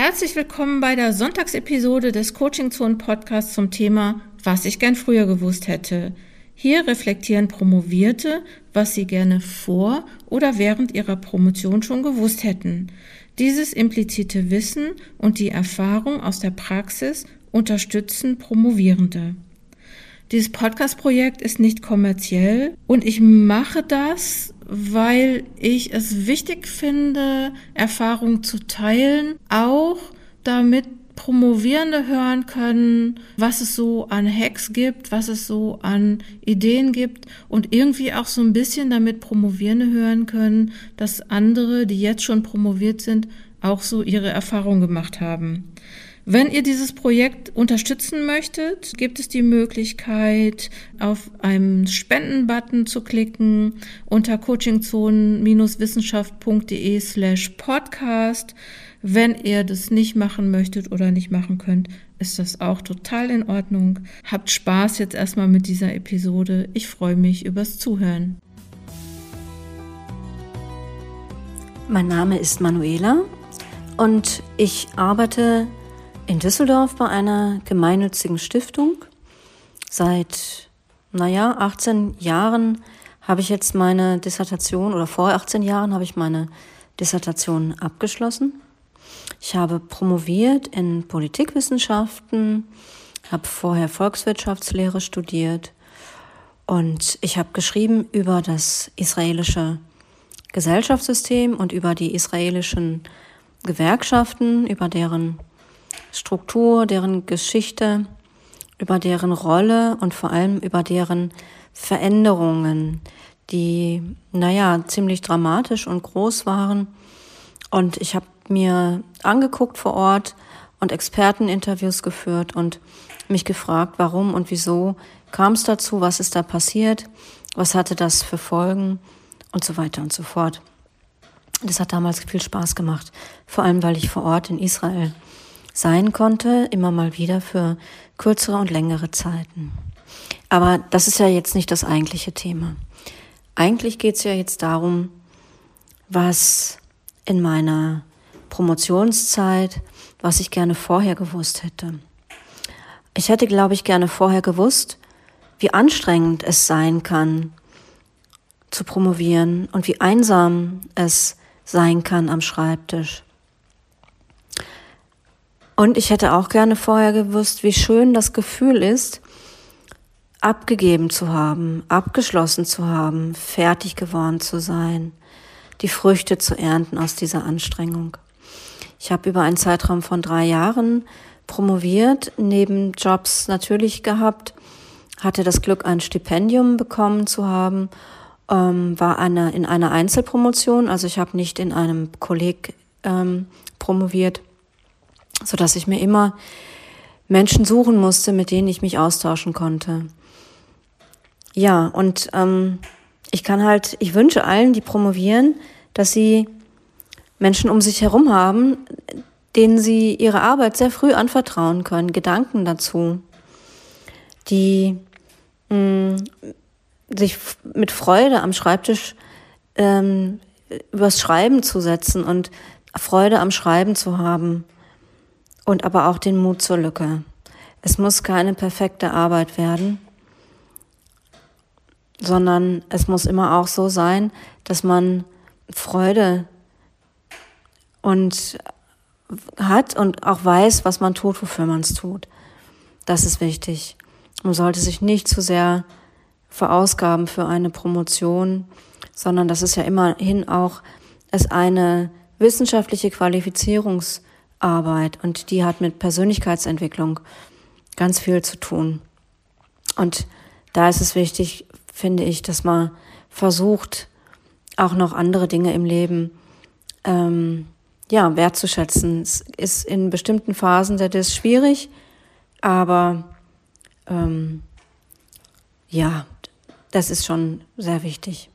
Herzlich willkommen bei der Sonntagsepisode des Coaching Zone Podcasts zum Thema Was ich gern früher gewusst hätte. Hier reflektieren Promovierte, was sie gerne vor oder während ihrer Promotion schon gewusst hätten. Dieses implizite Wissen und die Erfahrung aus der Praxis unterstützen Promovierende. Dieses Podcast-Projekt ist nicht kommerziell und ich mache das, weil ich es wichtig finde, Erfahrungen zu teilen, auch damit Promovierende hören können, was es so an Hacks gibt, was es so an Ideen gibt und irgendwie auch so ein bisschen damit Promovierende hören können, dass andere, die jetzt schon promoviert sind, auch so ihre Erfahrungen gemacht haben. Wenn ihr dieses Projekt unterstützen möchtet, gibt es die Möglichkeit, auf einen Spenden-Button zu klicken unter coachingzonen-wissenschaft.de slash podcast. Wenn ihr das nicht machen möchtet oder nicht machen könnt, ist das auch total in Ordnung. Habt Spaß jetzt erstmal mit dieser Episode. Ich freue mich übers Zuhören. Mein Name ist Manuela und ich arbeite in Düsseldorf bei einer gemeinnützigen Stiftung. Seit, naja, 18 Jahren habe ich jetzt meine Dissertation oder vor 18 Jahren habe ich meine Dissertation abgeschlossen. Ich habe promoviert in Politikwissenschaften, habe vorher Volkswirtschaftslehre studiert und ich habe geschrieben über das israelische Gesellschaftssystem und über die israelischen Gewerkschaften, über deren Struktur, deren Geschichte, über deren Rolle und vor allem über deren Veränderungen, die, naja, ziemlich dramatisch und groß waren. Und ich habe mir angeguckt vor Ort und Experteninterviews geführt und mich gefragt, warum und wieso kam es dazu, was ist da passiert, was hatte das für Folgen und so weiter und so fort. Das hat damals viel Spaß gemacht, vor allem weil ich vor Ort in Israel sein konnte, immer mal wieder für kürzere und längere Zeiten. Aber das ist ja jetzt nicht das eigentliche Thema. Eigentlich geht es ja jetzt darum, was in meiner Promotionszeit, was ich gerne vorher gewusst hätte. Ich hätte, glaube ich, gerne vorher gewusst, wie anstrengend es sein kann, zu promovieren und wie einsam es sein kann am Schreibtisch. Und ich hätte auch gerne vorher gewusst, wie schön das Gefühl ist, abgegeben zu haben, abgeschlossen zu haben, fertig geworden zu sein, die Früchte zu ernten aus dieser Anstrengung. Ich habe über einen Zeitraum von drei Jahren promoviert, neben Jobs natürlich gehabt, hatte das Glück, ein Stipendium bekommen zu haben, ähm, war eine, in einer Einzelpromotion, also ich habe nicht in einem Kolleg ähm, promoviert, so dass ich mir immer Menschen suchen musste, mit denen ich mich austauschen konnte. Ja, und ähm, ich kann halt, ich wünsche allen, die promovieren, dass sie Menschen um sich herum haben, denen sie ihre Arbeit sehr früh anvertrauen können, Gedanken dazu, die mh, mm, sich mit Freude am Schreibtisch ähm, übers Schreiben zu setzen und Freude am Schreiben zu haben und aber auch den Mut zur Lücke. Es muss keine perfekte Arbeit werden, sondern es muss immer auch so sein, dass man Freude und hat und auch weiß, was man tut, wofür man es tut. Das ist wichtig. Man sollte sich nicht zu sehr verausgaben für eine Promotion, sondern das ist ja immerhin auch es eine wissenschaftliche Qualifizierungs- Arbeit und die hat mit Persönlichkeitsentwicklung ganz viel zu tun. Und da ist es wichtig, finde ich, dass man versucht, auch noch andere Dinge im Leben ähm, ja, wertzuschätzen. Es ist in bestimmten Phasen der schwierig, aber ähm, ja, das ist schon sehr wichtig.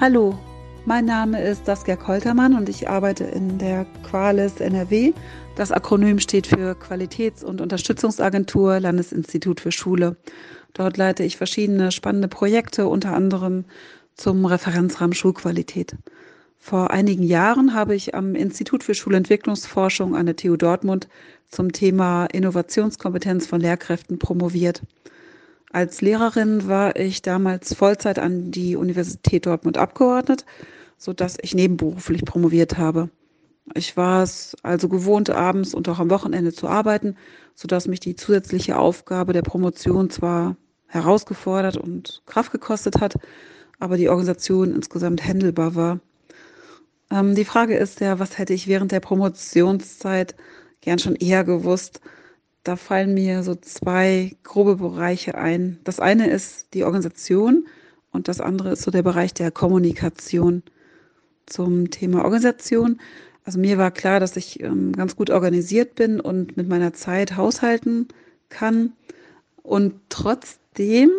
Hallo, mein Name ist Saskia Koltermann und ich arbeite in der Qualis NRW. Das Akronym steht für Qualitäts- und Unterstützungsagentur Landesinstitut für Schule. Dort leite ich verschiedene spannende Projekte, unter anderem zum Referenzrahmen Schulqualität. Vor einigen Jahren habe ich am Institut für Schulentwicklungsforschung an der TU Dortmund zum Thema Innovationskompetenz von Lehrkräften promoviert. Als Lehrerin war ich damals Vollzeit an die Universität Dortmund abgeordnet, sodass ich nebenberuflich promoviert habe. Ich war es also gewohnt, abends und auch am Wochenende zu arbeiten, sodass mich die zusätzliche Aufgabe der Promotion zwar herausgefordert und Kraft gekostet hat, aber die Organisation insgesamt händelbar war. Ähm, die Frage ist ja, was hätte ich während der Promotionszeit gern schon eher gewusst? Da fallen mir so zwei grobe Bereiche ein. Das eine ist die Organisation und das andere ist so der Bereich der Kommunikation. Zum Thema Organisation. Also mir war klar, dass ich ähm, ganz gut organisiert bin und mit meiner Zeit haushalten kann. Und trotzdem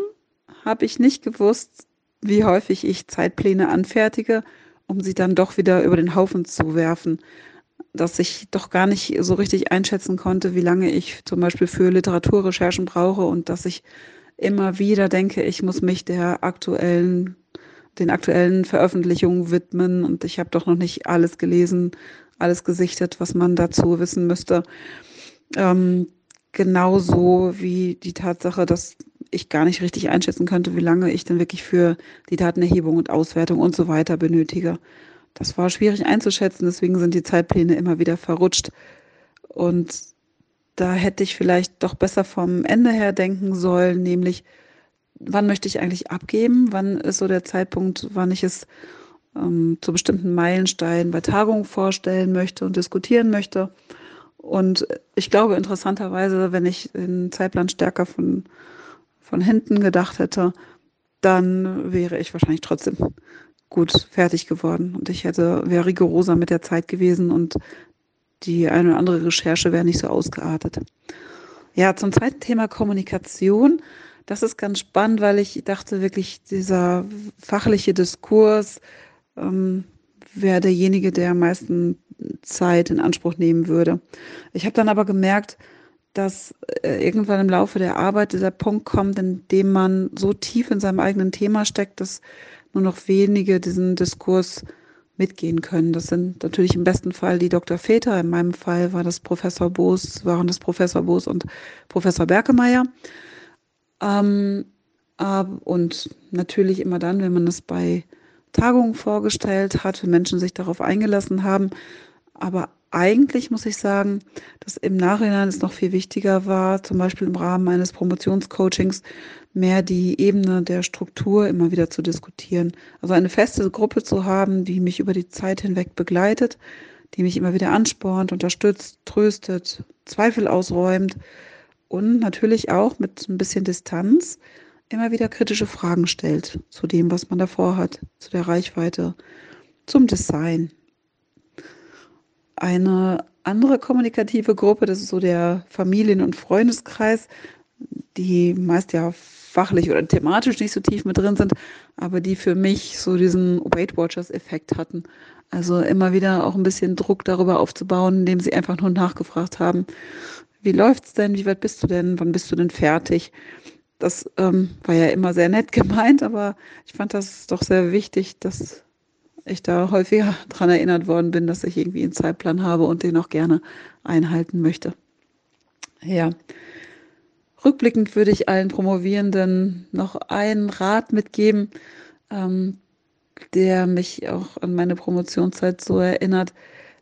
habe ich nicht gewusst, wie häufig ich Zeitpläne anfertige um sie dann doch wieder über den Haufen zu werfen. Dass ich doch gar nicht so richtig einschätzen konnte, wie lange ich zum Beispiel für Literaturrecherchen brauche und dass ich immer wieder denke, ich muss mich der aktuellen, den aktuellen Veröffentlichungen widmen und ich habe doch noch nicht alles gelesen, alles gesichtet, was man dazu wissen müsste. Ähm, genauso wie die Tatsache, dass ich gar nicht richtig einschätzen könnte, wie lange ich denn wirklich für die Datenerhebung und Auswertung und so weiter benötige. Das war schwierig einzuschätzen, deswegen sind die Zeitpläne immer wieder verrutscht. Und da hätte ich vielleicht doch besser vom Ende her denken sollen, nämlich wann möchte ich eigentlich abgeben, wann ist so der Zeitpunkt, wann ich es ähm, zu bestimmten Meilensteinen bei Tagungen vorstellen möchte und diskutieren möchte. Und ich glaube interessanterweise, wenn ich den Zeitplan stärker von von hinten gedacht hätte, dann wäre ich wahrscheinlich trotzdem gut fertig geworden und ich hätte, wäre rigoroser mit der Zeit gewesen und die eine oder andere Recherche wäre nicht so ausgeartet. Ja, zum zweiten Thema Kommunikation. Das ist ganz spannend, weil ich dachte wirklich, dieser fachliche Diskurs ähm, wäre derjenige, der am meisten Zeit in Anspruch nehmen würde. Ich habe dann aber gemerkt, dass äh, irgendwann im Laufe der Arbeit dieser Punkt kommt, in dem man so tief in seinem eigenen Thema steckt, dass nur noch wenige diesen Diskurs mitgehen können. Das sind natürlich im besten Fall die Dr. Väter. In meinem Fall war das Professor Boos, waren das Professor Boos und Professor Berkemeyer. Ähm, äh, und natürlich immer dann, wenn man es bei Tagungen vorgestellt hat, wenn Menschen sich darauf eingelassen haben. Aber eigentlich muss ich sagen, dass im Nachhinein es noch viel wichtiger war, zum Beispiel im Rahmen eines Promotionscoachings mehr die Ebene der Struktur immer wieder zu diskutieren. Also eine feste Gruppe zu haben, die mich über die Zeit hinweg begleitet, die mich immer wieder anspornt, unterstützt, tröstet, Zweifel ausräumt und natürlich auch mit ein bisschen Distanz immer wieder kritische Fragen stellt zu dem, was man davor hat, zu der Reichweite, zum Design eine andere kommunikative Gruppe, das ist so der Familien- und Freundeskreis, die meist ja fachlich oder thematisch nicht so tief mit drin sind, aber die für mich so diesen Weight Watchers-Effekt hatten. Also immer wieder auch ein bisschen Druck darüber aufzubauen, indem sie einfach nur nachgefragt haben, wie läuft's denn, wie weit bist du denn, wann bist du denn fertig? Das ähm, war ja immer sehr nett gemeint, aber ich fand das doch sehr wichtig, dass ich da häufiger daran erinnert worden bin, dass ich irgendwie einen Zeitplan habe und den auch gerne einhalten möchte. Ja. Rückblickend würde ich allen Promovierenden noch einen Rat mitgeben, ähm, der mich auch an meine Promotionszeit so erinnert,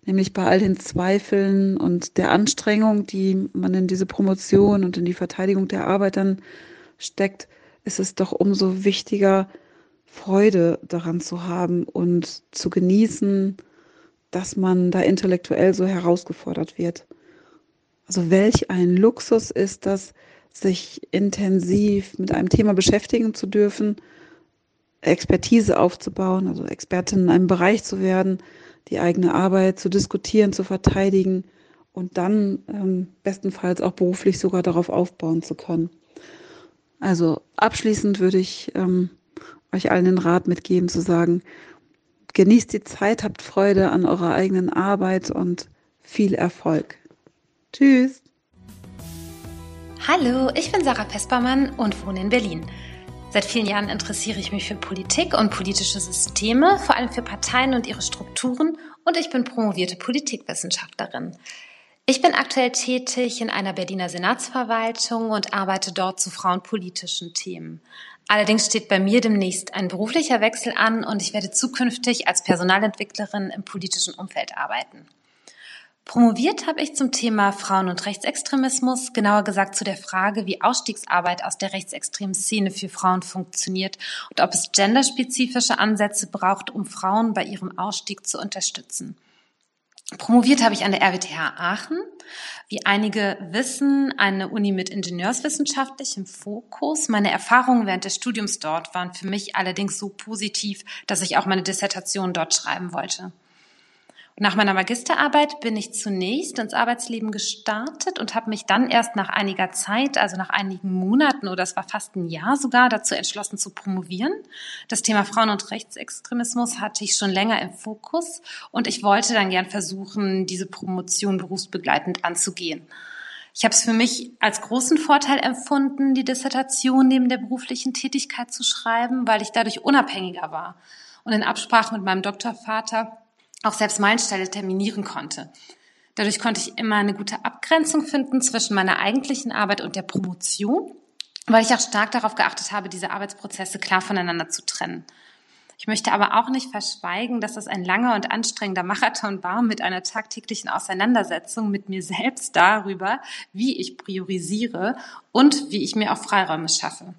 nämlich bei all den Zweifeln und der Anstrengung, die man in diese Promotion und in die Verteidigung der Arbeit dann steckt, ist es doch umso wichtiger, Freude daran zu haben und zu genießen, dass man da intellektuell so herausgefordert wird. Also welch ein Luxus ist das, sich intensiv mit einem Thema beschäftigen zu dürfen, Expertise aufzubauen, also Expertin in einem Bereich zu werden, die eigene Arbeit zu diskutieren, zu verteidigen und dann ähm, bestenfalls auch beruflich sogar darauf aufbauen zu können. Also abschließend würde ich ähm, euch allen den Rat mitgeben, zu sagen, genießt die Zeit, habt Freude an eurer eigenen Arbeit und viel Erfolg. Tschüss. Hallo, ich bin Sarah Pespermann und wohne in Berlin. Seit vielen Jahren interessiere ich mich für Politik und politische Systeme, vor allem für Parteien und ihre Strukturen und ich bin promovierte Politikwissenschaftlerin. Ich bin aktuell tätig in einer Berliner Senatsverwaltung und arbeite dort zu frauenpolitischen Themen. Allerdings steht bei mir demnächst ein beruflicher Wechsel an und ich werde zukünftig als Personalentwicklerin im politischen Umfeld arbeiten. Promoviert habe ich zum Thema Frauen- und Rechtsextremismus, genauer gesagt zu der Frage, wie Ausstiegsarbeit aus der rechtsextremen Szene für Frauen funktioniert und ob es genderspezifische Ansätze braucht, um Frauen bei ihrem Ausstieg zu unterstützen. Promoviert habe ich an der RWTH Aachen. Wie einige wissen, eine Uni mit ingenieurswissenschaftlichem Fokus. Meine Erfahrungen während des Studiums dort waren für mich allerdings so positiv, dass ich auch meine Dissertation dort schreiben wollte. Nach meiner Magisterarbeit bin ich zunächst ins Arbeitsleben gestartet und habe mich dann erst nach einiger Zeit, also nach einigen Monaten oder es war fast ein Jahr sogar, dazu entschlossen zu promovieren. Das Thema Frauen- und Rechtsextremismus hatte ich schon länger im Fokus und ich wollte dann gern versuchen, diese Promotion berufsbegleitend anzugehen. Ich habe es für mich als großen Vorteil empfunden, die Dissertation neben der beruflichen Tätigkeit zu schreiben, weil ich dadurch unabhängiger war und in Absprache mit meinem Doktorvater auch selbst Meilensteine terminieren konnte. Dadurch konnte ich immer eine gute Abgrenzung finden zwischen meiner eigentlichen Arbeit und der Promotion, weil ich auch stark darauf geachtet habe, diese Arbeitsprozesse klar voneinander zu trennen. Ich möchte aber auch nicht verschweigen, dass das ein langer und anstrengender Marathon war mit einer tagtäglichen Auseinandersetzung mit mir selbst darüber, wie ich priorisiere und wie ich mir auch Freiräume schaffe.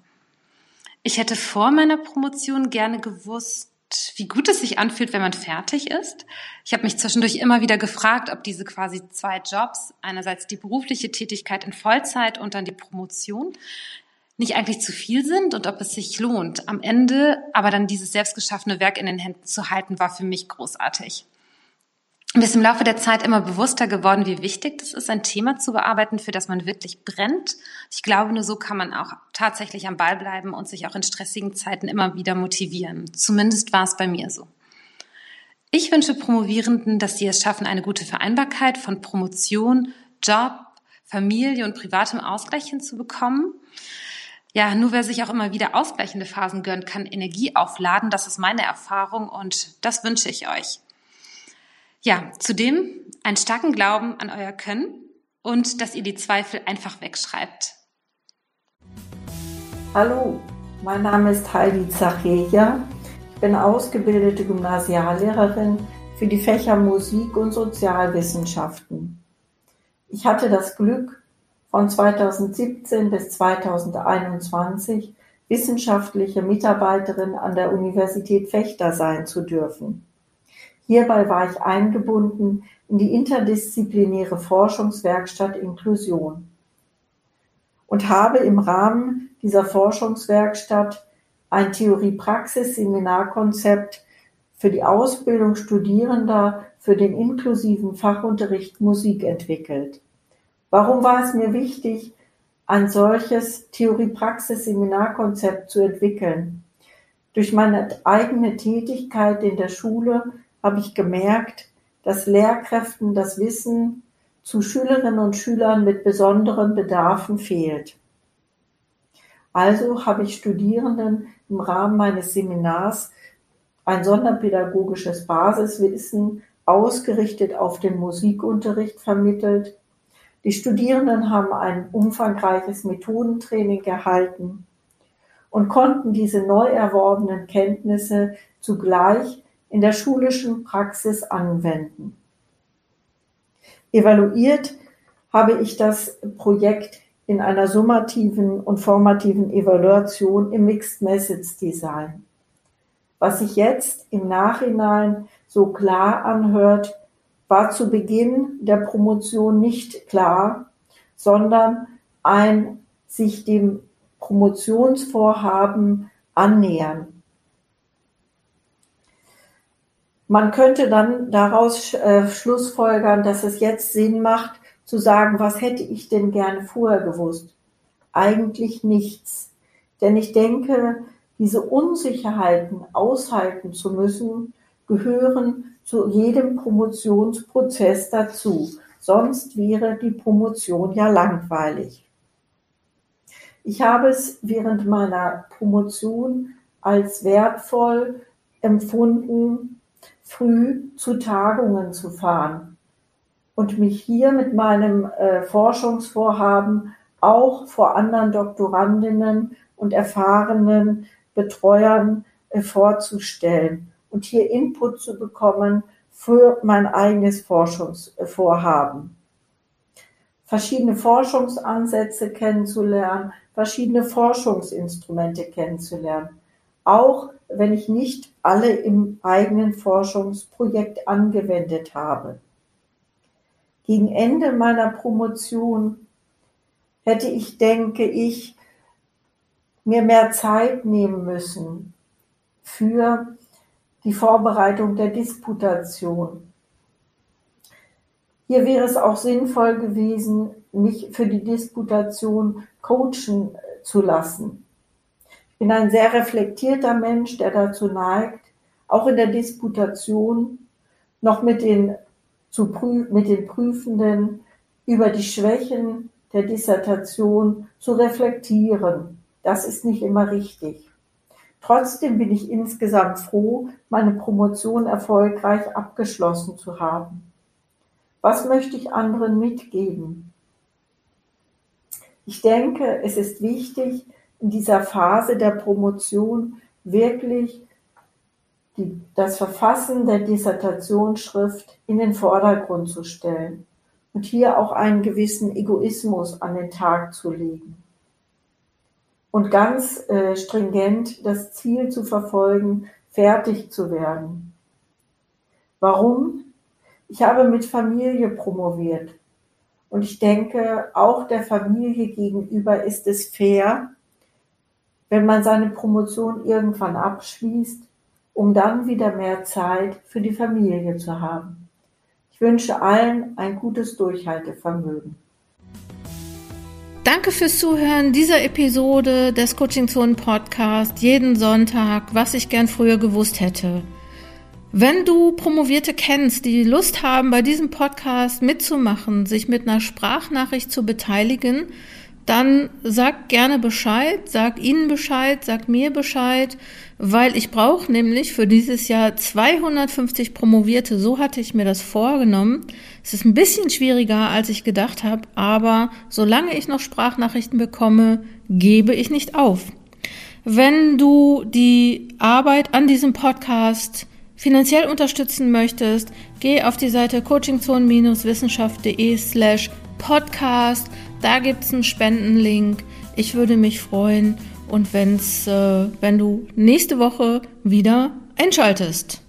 Ich hätte vor meiner Promotion gerne gewusst, wie gut es sich anfühlt, wenn man fertig ist. Ich habe mich zwischendurch immer wieder gefragt, ob diese quasi zwei Jobs, einerseits die berufliche Tätigkeit in Vollzeit und dann die Promotion, nicht eigentlich zu viel sind und ob es sich lohnt. Am Ende aber dann dieses selbstgeschaffene Werk in den Händen zu halten, war für mich großartig. Mir ist im Laufe der Zeit immer bewusster geworden, wie wichtig es ist, ein Thema zu bearbeiten, für das man wirklich brennt. Ich glaube, nur so kann man auch tatsächlich am Ball bleiben und sich auch in stressigen Zeiten immer wieder motivieren. Zumindest war es bei mir so. Ich wünsche Promovierenden, dass sie es schaffen, eine gute Vereinbarkeit von Promotion, Job, Familie und privatem Ausgleich hinzubekommen. Ja, nur wer sich auch immer wieder ausgleichende Phasen gönnt, kann Energie aufladen. Das ist meine Erfahrung und das wünsche ich euch. Ja, zudem einen starken Glauben an euer Können und dass ihr die Zweifel einfach wegschreibt. Hallo, mein Name ist Heidi Zacheja. Ich bin ausgebildete Gymnasiallehrerin für die Fächer Musik und Sozialwissenschaften. Ich hatte das Glück, von 2017 bis 2021 wissenschaftliche Mitarbeiterin an der Universität Fechter sein zu dürfen. Hierbei war ich eingebunden in die interdisziplinäre Forschungswerkstatt Inklusion und habe im Rahmen dieser Forschungswerkstatt ein Theorie-Praxis-Seminarkonzept für die Ausbildung Studierender für den inklusiven Fachunterricht Musik entwickelt. Warum war es mir wichtig, ein solches Theorie-Praxis-Seminarkonzept zu entwickeln? Durch meine eigene Tätigkeit in der Schule habe ich gemerkt, dass Lehrkräften das Wissen zu Schülerinnen und Schülern mit besonderen Bedarfen fehlt. Also habe ich Studierenden im Rahmen meines Seminars ein sonderpädagogisches Basiswissen ausgerichtet auf den Musikunterricht vermittelt. Die Studierenden haben ein umfangreiches Methodentraining erhalten und konnten diese neu erworbenen Kenntnisse zugleich in der schulischen Praxis anwenden. Evaluiert habe ich das Projekt in einer summativen und formativen Evaluation im Mixed Message Design. Was sich jetzt im Nachhinein so klar anhört, war zu Beginn der Promotion nicht klar, sondern ein sich dem Promotionsvorhaben annähern. Man könnte dann daraus äh, schlussfolgern, dass es jetzt Sinn macht, zu sagen, was hätte ich denn gerne vorher gewusst? Eigentlich nichts. Denn ich denke, diese Unsicherheiten aushalten zu müssen, gehören zu jedem Promotionsprozess dazu. Sonst wäre die Promotion ja langweilig. Ich habe es während meiner Promotion als wertvoll empfunden, früh zu Tagungen zu fahren und mich hier mit meinem äh, Forschungsvorhaben auch vor anderen Doktorandinnen und erfahrenen Betreuern äh, vorzustellen und hier Input zu bekommen für mein eigenes Forschungsvorhaben. Verschiedene Forschungsansätze kennenzulernen, verschiedene Forschungsinstrumente kennenzulernen. Auch wenn ich nicht alle im eigenen Forschungsprojekt angewendet habe. Gegen Ende meiner Promotion hätte ich, denke ich, mir mehr Zeit nehmen müssen für die Vorbereitung der Disputation. Hier wäre es auch sinnvoll gewesen, mich für die Disputation coachen zu lassen. Bin ein sehr reflektierter Mensch, der dazu neigt, auch in der Disputation noch mit den, zu mit den Prüfenden über die Schwächen der Dissertation zu reflektieren. Das ist nicht immer richtig. Trotzdem bin ich insgesamt froh, meine Promotion erfolgreich abgeschlossen zu haben. Was möchte ich anderen mitgeben? Ich denke, es ist wichtig, in dieser Phase der Promotion wirklich die, das Verfassen der Dissertationsschrift in den Vordergrund zu stellen und hier auch einen gewissen Egoismus an den Tag zu legen und ganz äh, stringent das Ziel zu verfolgen, fertig zu werden. Warum? Ich habe mit Familie promoviert und ich denke, auch der Familie gegenüber ist es fair, wenn man seine Promotion irgendwann abschließt, um dann wieder mehr Zeit für die Familie zu haben. Ich wünsche allen ein gutes Durchhaltevermögen. Danke fürs Zuhören dieser Episode des Coaching Zone Podcast jeden Sonntag, was ich gern früher gewusst hätte. Wenn du Promovierte kennst, die Lust haben, bei diesem Podcast mitzumachen, sich mit einer Sprachnachricht zu beteiligen, dann sag gerne Bescheid, sag ihnen Bescheid, sag mir Bescheid, weil ich brauche nämlich für dieses Jahr 250 Promovierte. So hatte ich mir das vorgenommen. Es ist ein bisschen schwieriger, als ich gedacht habe, aber solange ich noch Sprachnachrichten bekomme, gebe ich nicht auf. Wenn du die Arbeit an diesem Podcast finanziell unterstützen möchtest, geh auf die Seite coachingzone-wissenschaft.de slash podcast. Da gibt's einen Spendenlink. Ich würde mich freuen und wenn's, äh, wenn du nächste Woche wieder einschaltest.